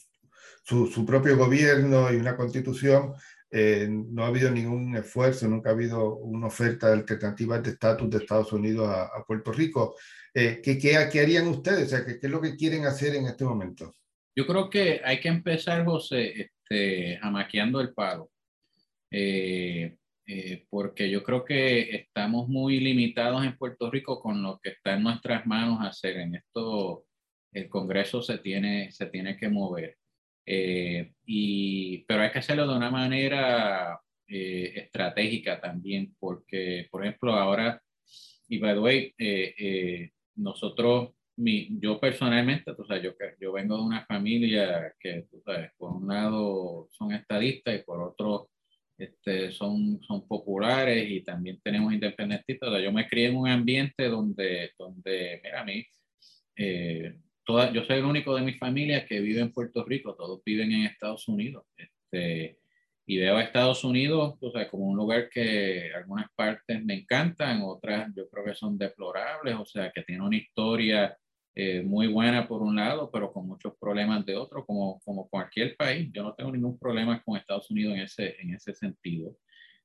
su, propio gobierno y una constitución, eh, no ha habido ningún esfuerzo, nunca ha habido una oferta de alternativas de estatus de Estados Unidos a, Puerto Rico. ¿qué, qué, qué, harían ustedes? O ¿qué, ¿qué, es lo que quieren hacer en este momento? Yo creo que hay que empezar, José, este, amaqueando el palo. Eh, eh, porque yo creo que estamos muy limitados en Puerto Rico con lo que está en nuestras manos hacer. En esto el Congreso se tiene, se tiene que mover. Eh, y, pero hay que hacerlo de una manera eh, estratégica también, porque, por ejemplo, ahora, y by the way, nosotros, mi, yo personalmente, o sea, yo, yo vengo de una familia que, tú sabes, por un lado son estadistas y por otro este, son, son populares y también tenemos independentistas. yo me crié en un ambiente donde, donde mira, a mí, eh, toda, yo soy el único de mi familia que vive en Puerto Rico, todos viven en Estados Unidos. Este, y veo a Estados Unidos o sea, como un lugar que algunas partes me encantan, otras yo creo que son deplorables, o sea, que tiene una historia eh, muy buena por un lado, pero con muchos problemas de otro, como, como cualquier país. Yo no tengo ningún problema con Estados Unidos en ese, en ese sentido.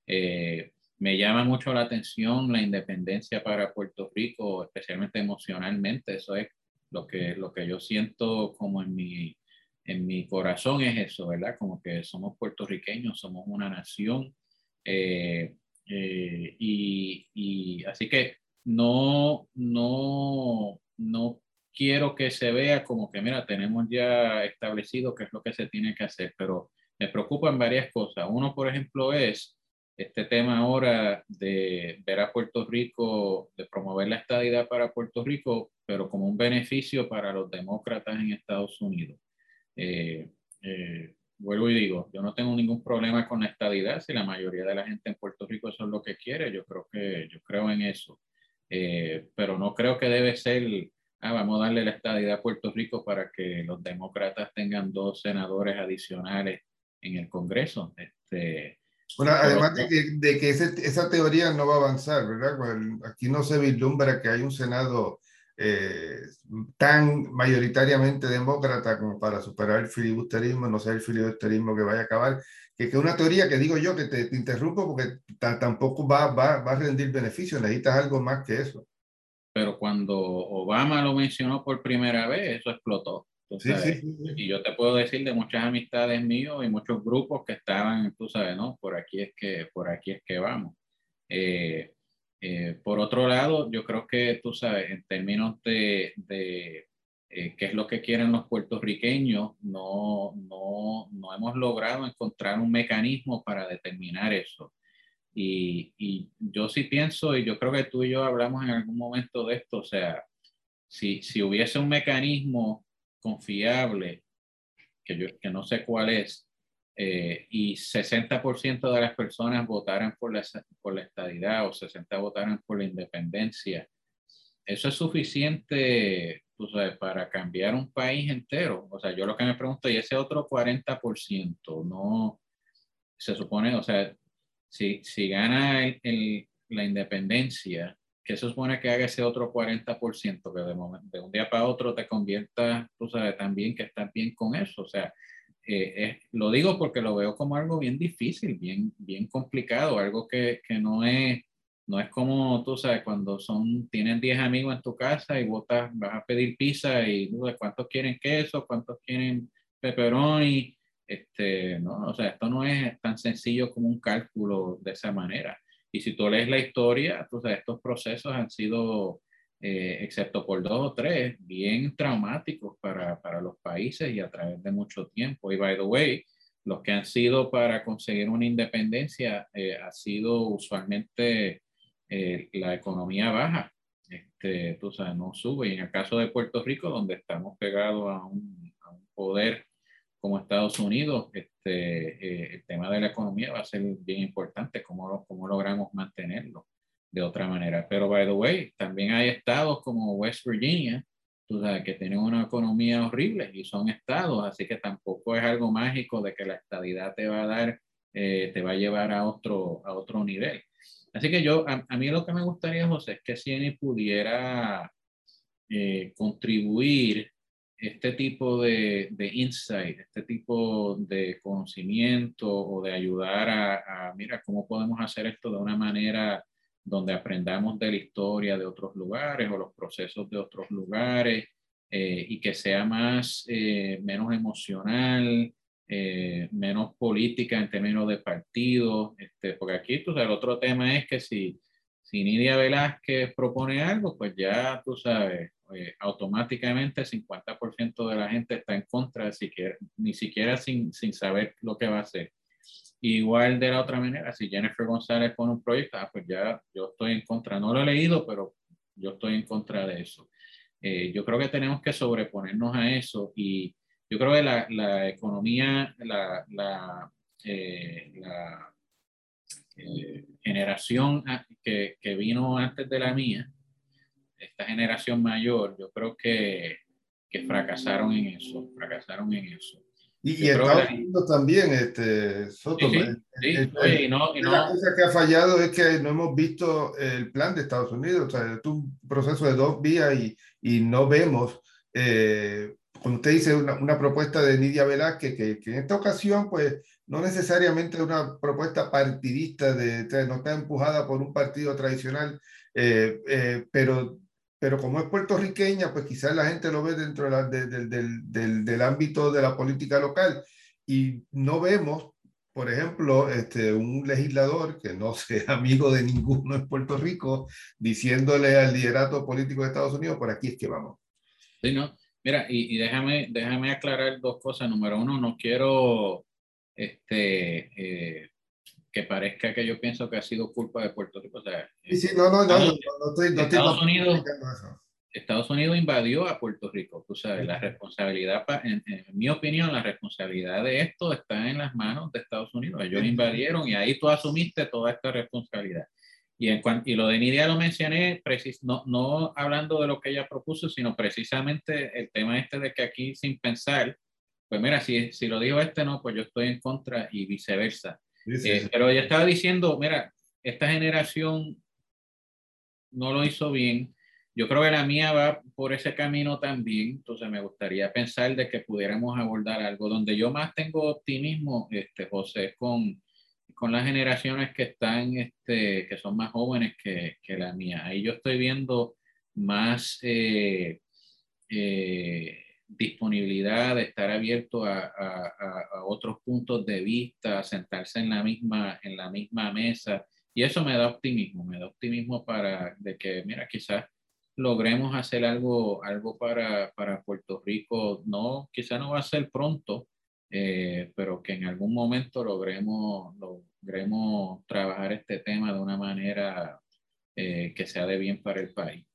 Eh, me llama mucho la atención la independencia para Puerto Rico, especialmente emocionalmente. Eso es lo que, lo que yo siento como en mi, en mi corazón es eso, ¿verdad? Como que somos puertorriqueños, somos una nación. Eh, y, y, así que no, no, no quiero que se vea como que, mira, tenemos ya establecido qué es lo que se tiene que hacer, pero me preocupan varias cosas. Uno, por ejemplo, es este tema ahora de ver a Puerto Rico, de promover la estadidad para Puerto Rico, pero como un beneficio para los demócratas en Estados Unidos. Eh, eh, vuelvo y digo, yo no tengo ningún problema con la estadidad, si la mayoría de la gente en Puerto Rico eso es lo que quiere, yo creo que yo creo en eso. Eh, pero no creo que debe ser ah, vamos a darle la estadidad a Puerto Rico para que los demócratas tengan dos senadores adicionales en el Congreso. Este, bueno, además de que, de que esa teoría no va a avanzar, ¿verdad? Aquí no se vislumbra que hay un Senado eh, tan mayoritariamente demócrata como para superar el filibusterismo, no sé el filibusterismo que vaya a acabar, que es una teoría que digo yo que te, te interrumpo porque tampoco va, va, va a rendir beneficios, necesitas algo más que eso. pero cuando Obama lo mencionó por primera vez, eso explotó. Y yo te puedo decir de muchas amistades míos y muchos grupos que estaban, tú sabes, ¿no? Por aquí es que, por aquí es que vamos. Eh, eh, por otro lado, yo creo que, tú sabes, en términos de, de eh, qué es lo que quieren los puertorriqueños, no, no, no hemos logrado encontrar un mecanismo para determinar eso. Y, y, yo sí pienso, y yo creo que tú y yo hablamos en algún momento de esto, o sea, si, si hubiese un mecanismo confiable, que, yo, que no sé cuál es, eh, y 60% de las personas votaran por la, por la estadidad o 60 votaran por la independencia, eso es suficiente tú sabes, para cambiar un país entero. O sea, yo lo que me pregunto, y ese otro 40%, no se supone, o sea, si, si gana el, la independencia, ¿qué se supone que haga ese otro 40%? Que de, de un día para otro te convierta, tú sabes, también que estás bien con eso. O sea, eh, lo digo porque lo veo como algo bien difícil, bien, bien complicado, algo que, que no es no es como, tú sabes, cuando son, tienen 10 amigos en tu casa y votas, vas a pedir pizza y cuántos quieren queso, cuántos quieren pepperoni. Este, no, o sea, esto no es tan sencillo como un cálculo de esa manera. Y si tú lees la historia, sabes, estos procesos han sido, eh, excepto por dos o tres, bien traumáticos para, para los países y a través de mucho tiempo. Y by the way, los que han sido para conseguir una independencia eh, ha sido usualmente eh, la economía baja, este, tú sabes, no sube. Y en el caso de Puerto Rico, donde estamos pegados a un, a un poder como Estados Unidos, este, eh, el tema de la economía va a ser bien importante, cómo, cómo logramos mantenerlo de otra manera. Pero, by the way, también hay estados como West Virginia, tú sabes, que tienen una economía horrible y son estados, así que tampoco es algo mágico de que la estabilidad te va a dar, eh, te va a llevar a otro, a otro nivel. Así que yo, a, mí lo que me gustaría, José, es que CIENI pudiera eh, contribuir este tipo de, de, insight, este tipo de conocimiento o de ayudar a, mira, cómo podemos hacer esto de una manera donde aprendamos de la historia de otros lugares o los procesos de otros lugares eh, y que sea más, eh, menos emocional, eh, menos política en términos de partidos, este, porque aquí tú el otro tema es que si, si Nidia Velázquez propone algo, pues ya tú sabes, automáticamente el 50% de la gente está en contra, siquiera, ni siquiera sin, sin saber lo que va a hacer. Igual de la otra manera, si Jennifer González pone un proyecto, ah, pues ya yo estoy en contra. No lo he leído, pero yo estoy en contra de eso. Eh, yo creo que tenemos que sobreponernos a eso y yo creo que la, la economía, la, la, eh, la eh, generación que, que, vino antes de la mía, esta generación mayor, yo creo que, que fracasaron en eso, fracasaron en eso. Y, Estados Unidos también, este, Soto. La cosa que ha fallado es que no hemos visto el plan de Estados Unidos. O sea, es un proceso de dos vías y, y no vemos eh, como usted dice, una, una, propuesta de Nidia Velázquez, que, que, en esta ocasión, pues, no necesariamente una propuesta partidista, de, no está empujada por un partido tradicional, eh, eh, pero, pero como es puertorriqueña, pues quizás la gente lo ve dentro de del, del, del, ámbito de la política local y no vemos, por ejemplo, este, un legislador que no sea amigo de ninguno en Puerto Rico, diciéndole al liderato político de Estados Unidos, por aquí es que vamos. Sí, ¿no? Mira, y, y, déjame, déjame aclarar dos cosas. Número uno, no quiero este, eh, que parezca que yo pienso que ha sido culpa de Puerto Rico. O sea, sí, sí, no, no, no, no, estoy, no Estados, Unidos, Estados Unidos invadió a Puerto Rico. Tú sabes, la responsabilidad, en, en, mi opinión, la responsabilidad de esto está en las manos de Estados Unidos. Ellos invadieron y ahí tú asumiste toda esta responsabilidad. Y, en y lo de Nidia lo mencioné, no, no hablando de lo que ella propuso, sino precisamente el tema este de que aquí sin pensar, pues mira, si, si lo dijo este no, pues yo estoy en contra y viceversa. Eh, pero ella estaba diciendo, mira, esta generación no lo hizo bien. Yo creo que la mía va por ese camino también. Entonces me gustaría pensar de que pudiéramos abordar algo donde yo más tengo optimismo, este, José, con con las generaciones que están, este, que son más jóvenes que, que la mía. Ahí yo estoy viendo más eh, eh, disponibilidad de estar abierto a, otros puntos de vista, sentarse en la misma, en la misma mesa. Y eso me da optimismo, me da optimismo para de que, mira, quizás logremos hacer algo, algo para, para Puerto Rico. No, quizás no va a ser pronto, eh, pero que en algún momento logremos, logremos trabajar este tema de una manera eh, que sea de bien para el país.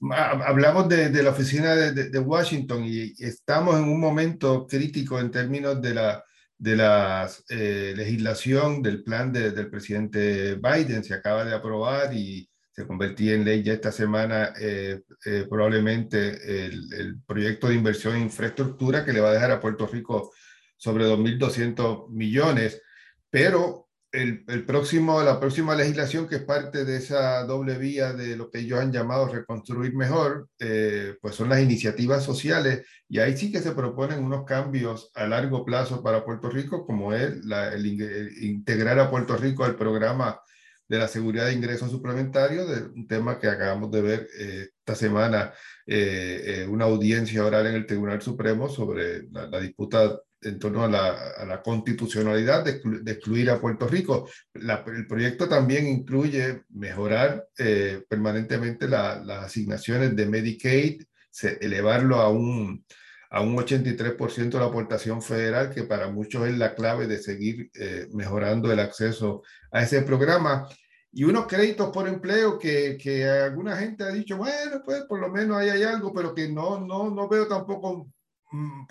Hablamos de, de la oficina de, de, Washington y estamos en un momento crítico en términos de la, de la eh, legislación del plan del presidente Biden. Se acaba de aprobar y se convertía en ley ya esta semana eh, eh, probablemente el, el, proyecto de inversión en infraestructura que le va a dejar a Puerto Rico sobre 2.200 millones. Pero el, el, próximo, la próxima legislación que es parte de esa doble vía de lo que ellos han llamado reconstruir mejor, eh, pues son las iniciativas sociales. Y ahí sí que se proponen unos cambios a largo plazo para Puerto Rico, como es la, el, integrar a Puerto Rico al programa de la seguridad de ingresos suplementarios, de un tema que acabamos de ver eh, esta semana, eh, una audiencia oral en el Tribunal Supremo sobre la, la disputa en torno a la, constitucionalidad de, excluir a Puerto Rico. el proyecto también incluye mejorar eh, permanentemente las asignaciones de Medicaid, elevarlo a un, a un 83% de la aportación federal, que para muchos es la clave de seguir eh, mejorando el acceso a ese programa. Y unos créditos por empleo que, que alguna gente ha dicho, bueno, pues por lo menos ahí hay algo, pero que no, no, no veo tampoco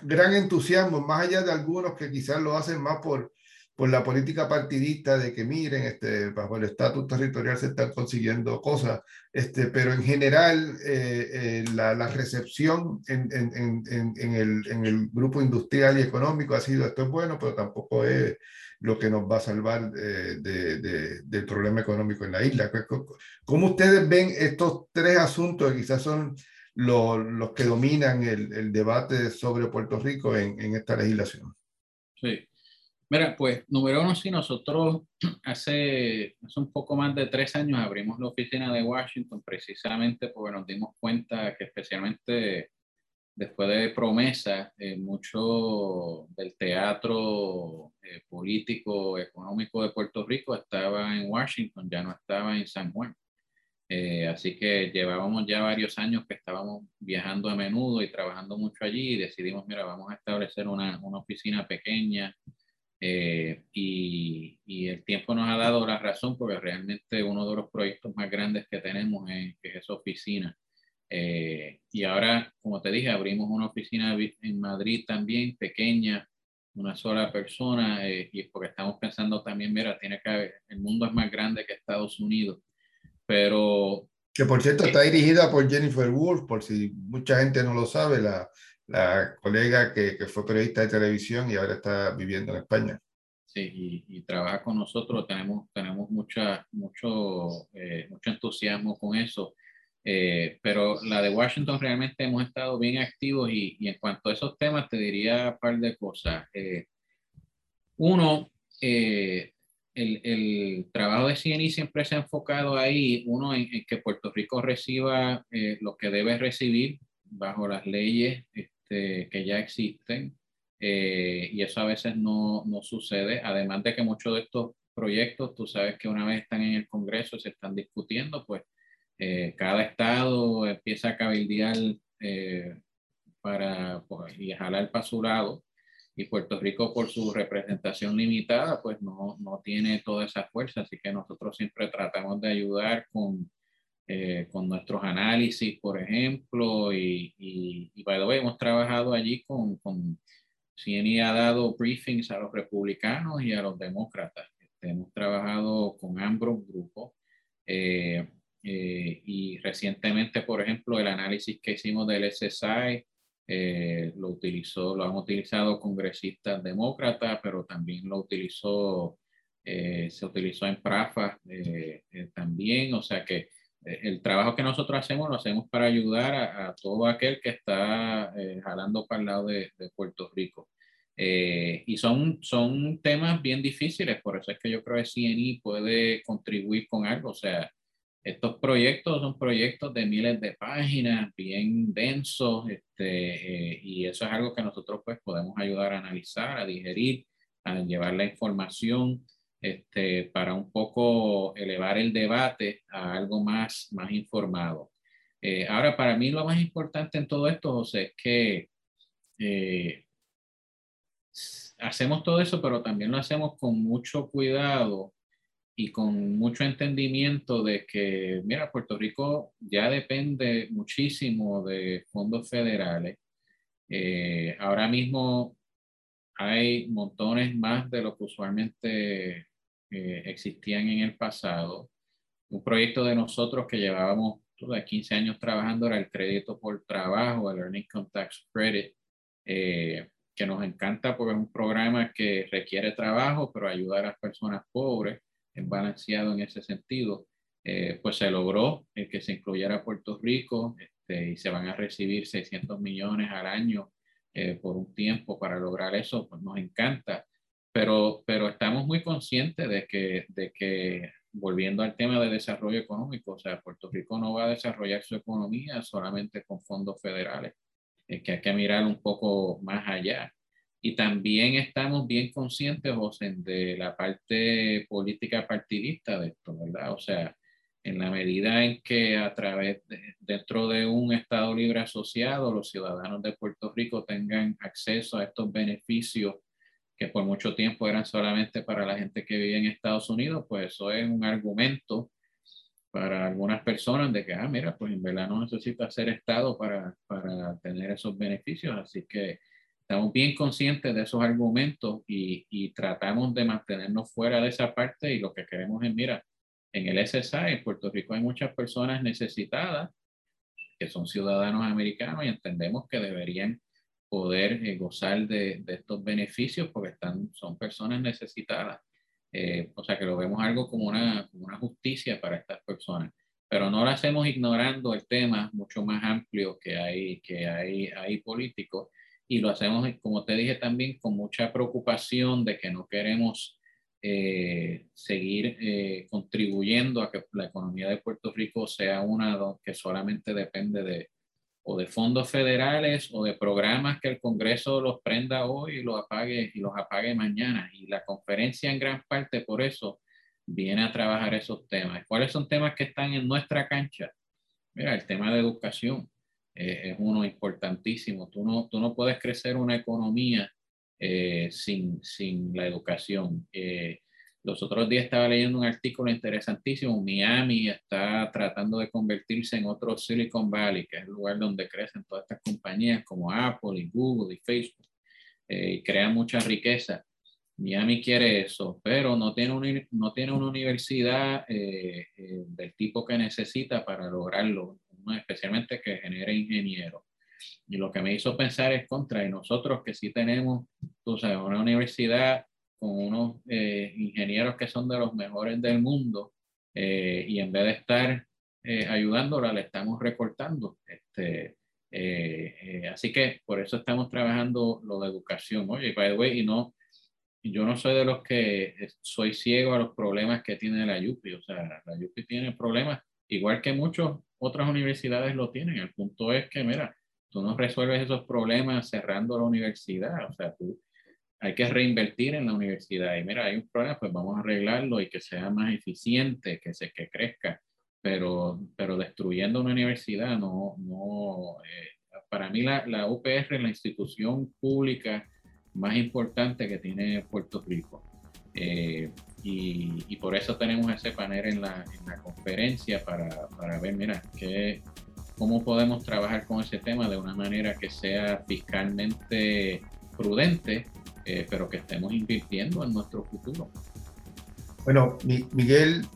gran entusiasmo, más allá de algunos que quizás lo hacen más por, por la política partidista de que miren, este, bajo el estatus territorial se están consiguiendo cosas, este, pero en general eh, eh, la, la, recepción en, en, en, en, el, en el grupo industrial y económico ha sido esto es bueno, pero tampoco es lo que nos va a salvar eh, de, de, del problema económico en la isla. ¿Cómo ustedes ven estos tres asuntos que quizás son los, que dominan el, el, debate sobre Puerto Rico en, en, esta legislación. Sí. Mira, pues número uno, sí, nosotros hace, hace un poco más de tres años abrimos la oficina de Washington precisamente porque nos dimos cuenta que especialmente después de promesa, eh, mucho del teatro eh, político, económico de Puerto Rico estaba en Washington, ya no estaba en San Juan. Eh, así que llevábamos ya varios años que estábamos viajando a menudo y trabajando mucho allí y decidimos, mira, vamos a establecer una, una oficina pequeña eh, y, y, el tiempo nos ha dado la razón porque realmente uno de los proyectos más grandes que tenemos es, es esa oficina. Eh, y ahora, como te dije, abrimos una oficina en Madrid también, pequeña, una sola persona, y porque estamos pensando también, mira, tiene que el mundo es más grande que Estados Unidos pero... Que por cierto está dirigida por Jennifer Wolf, por si mucha gente no lo sabe, la, la colega que, que, fue periodista de televisión y ahora está viviendo en España. Sí, y, trabaja con nosotros, tenemos, tenemos mucha, mucho, eh, mucho entusiasmo con eso. Eh, pero la de Washington realmente hemos estado bien activos y, y, en cuanto a esos temas te diría un par de cosas. Eh, uno, el, el, trabajo de CNI siempre se ha enfocado ahí, uno, en, que Puerto Rico reciba eh, lo que debe recibir bajo las leyes este, que ya existen, eh, y eso a veces no, no, sucede, además de que muchos de estos proyectos, tú sabes que una vez están en el Congreso, se están discutiendo, pues eh, cada estado empieza a cabildear para pues, y jalar para su y Puerto Rico por su representación limitada, pues no, no tiene toda esa fuerza, así que nosotros siempre tratamos de ayudar con, eh, con nuestros análisis, por ejemplo, y, y, y by the way, hemos trabajado allí con, con CNI ha dado briefings a los republicanos y a los demócratas. Este, hemos trabajado con ambos grupos eh, eh, y recientemente, por ejemplo, el análisis que hicimos del SSI eh, lo utilizó, lo han utilizado congresistas demócratas, pero también lo utilizó, eh, se utilizó en PRAFA eh, también, o sea que el trabajo que nosotros hacemos lo hacemos para ayudar a, todo aquel que está jalando para el lado de, de Puerto Rico. y son, son temas bien difíciles, por eso es que yo creo que CNI puede contribuir con algo, o sea, estos proyectos son proyectos de miles de páginas, bien densos, este, eh, y eso es algo que nosotros pues podemos ayudar a analizar, a digerir, a llevar la información este, para un poco elevar el debate a algo más, más informado. Eh, ahora, para mí lo más importante en todo esto, José, es que eh, hacemos todo eso, pero también lo hacemos con mucho cuidado y con mucho entendimiento de que, mira, Puerto Rico ya depende muchísimo de fondos federales. Eh, ahora mismo hay montones más de lo que usualmente eh, existían en el pasado. Un proyecto de nosotros que llevábamos 15 años trabajando era el crédito por trabajo, el Earning Income Tax Credit, eh, que nos encanta porque es un programa que requiere trabajo, pero ayuda a las personas pobres, es balanceado en ese sentido. Eh, pues se logró que se incluyera Puerto Rico este, y se van a recibir 600 millones al año por un tiempo para lograr eso, pues nos encanta pero, pero estamos muy conscientes de que, de que, volviendo al tema de desarrollo económico, o sea, Puerto Rico no va a desarrollar su economía solamente con fondos federales, es que hay que mirar un poco más allá. Y también estamos bien conscientes, José, de la parte política partidista de esto, ¿verdad? O sea, en la medida en que a través, dentro de un Estado libre asociado, los ciudadanos de Puerto Rico tengan acceso a estos beneficios que por mucho tiempo eran solamente para la gente que vive en Estados Unidos, pues eso es un argumento para algunas personas de que, ah, mira, pues en verdad no necesita ser Estado para, para tener esos beneficios. Así que estamos bien conscientes de esos argumentos y, y, tratamos de mantenernos fuera de esa parte y lo que queremos es, mira, en el SSI, en Puerto Rico hay muchas personas necesitadas que son ciudadanos americanos y entendemos que deberían poder eh, gozar de, de, estos beneficios porque están, son personas necesitadas. Eh, o sea que lo vemos algo como una, como una justicia para estas personas. Pero no lo hacemos ignorando el tema mucho más amplio que hay, que hay, hay político y lo hacemos, como te dije también, con mucha preocupación de que no queremos eh, seguir contribuyendo a que la economía de Puerto Rico sea una que solamente depende de, o de fondos federales o de programas que el Congreso los prenda hoy y los apague y los apague mañana. Y la conferencia en gran parte por eso viene a trabajar esos temas. ¿Cuáles son temas que están en nuestra cancha? Mira, el tema de educación eh, es uno importantísimo. Tú no, tú no puedes crecer una economía eh, sin, sin la educación. Eh, los otros días estaba leyendo un artículo interesantísimo. Miami está tratando de convertirse en otro Silicon Valley, que es el lugar donde crecen todas estas compañías como Apple y Google y Facebook eh, y crean mucha riqueza. Miami quiere eso, pero no tiene, una, no tiene una universidad eh, eh, del tipo que necesita para lograrlo, especialmente que genere ingenieros. Y lo que me hizo pensar es contra, y nosotros que sí tenemos, tú sabes, una universidad con unos eh, ingenieros que son de los mejores del mundo eh, y en vez de estar eh, ayudándola, le estamos recortando. Este, así que por eso estamos trabajando lo de educación. Oye, by the way, y no, yo no soy de los que soy ciego a los problemas que tiene la UPI. O sea, la UPI tiene problemas, igual que muchas otras universidades lo tienen. El punto es que, mira, tú no resuelves esos problemas cerrando la universidad. O sea, tú hay que reinvertir en la universidad y mira, hay un problema, pues vamos a arreglarlo y que sea más eficiente, que se que crezca, pero, pero destruyendo una universidad no, no eh, para mí la, la UPR es la institución pública más importante que tiene Puerto Rico. Eh, y, y, por eso tenemos ese panel en la, en la conferencia para, para, ver, mira, cómo podemos trabajar con ese tema de una manera que sea fiscalmente prudente eh, pero que estemos invirtiendo en nuestro futuro. Bueno, Miguel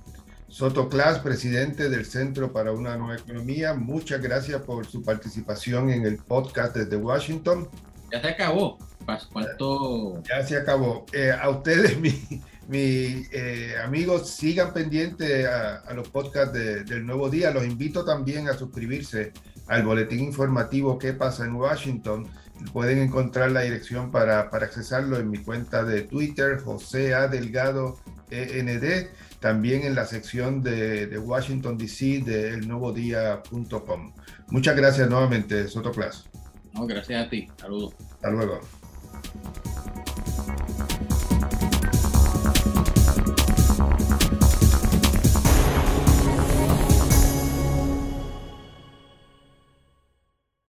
Sotoclas, presidente del Centro para una Nueva Economía, muchas gracias por su participación en el podcast desde Washington. Ya se acabó. ¿Cuánto? Ya se acabó. Eh, a ustedes, mis mi, eh, amigos, sigan pendientes a, los podcasts del Nuevo Día. Los invito también a suscribirse al boletín informativo ¿Qué pasa en Washington? Pueden encontrar la dirección para, para accesarlo en mi cuenta de Twitter, José A. Delgado END, también en la sección de, de Washington DC de elnuevodía.com. Muchas gracias nuevamente, Soto Class. No, gracias a ti. Saludos. Hasta luego.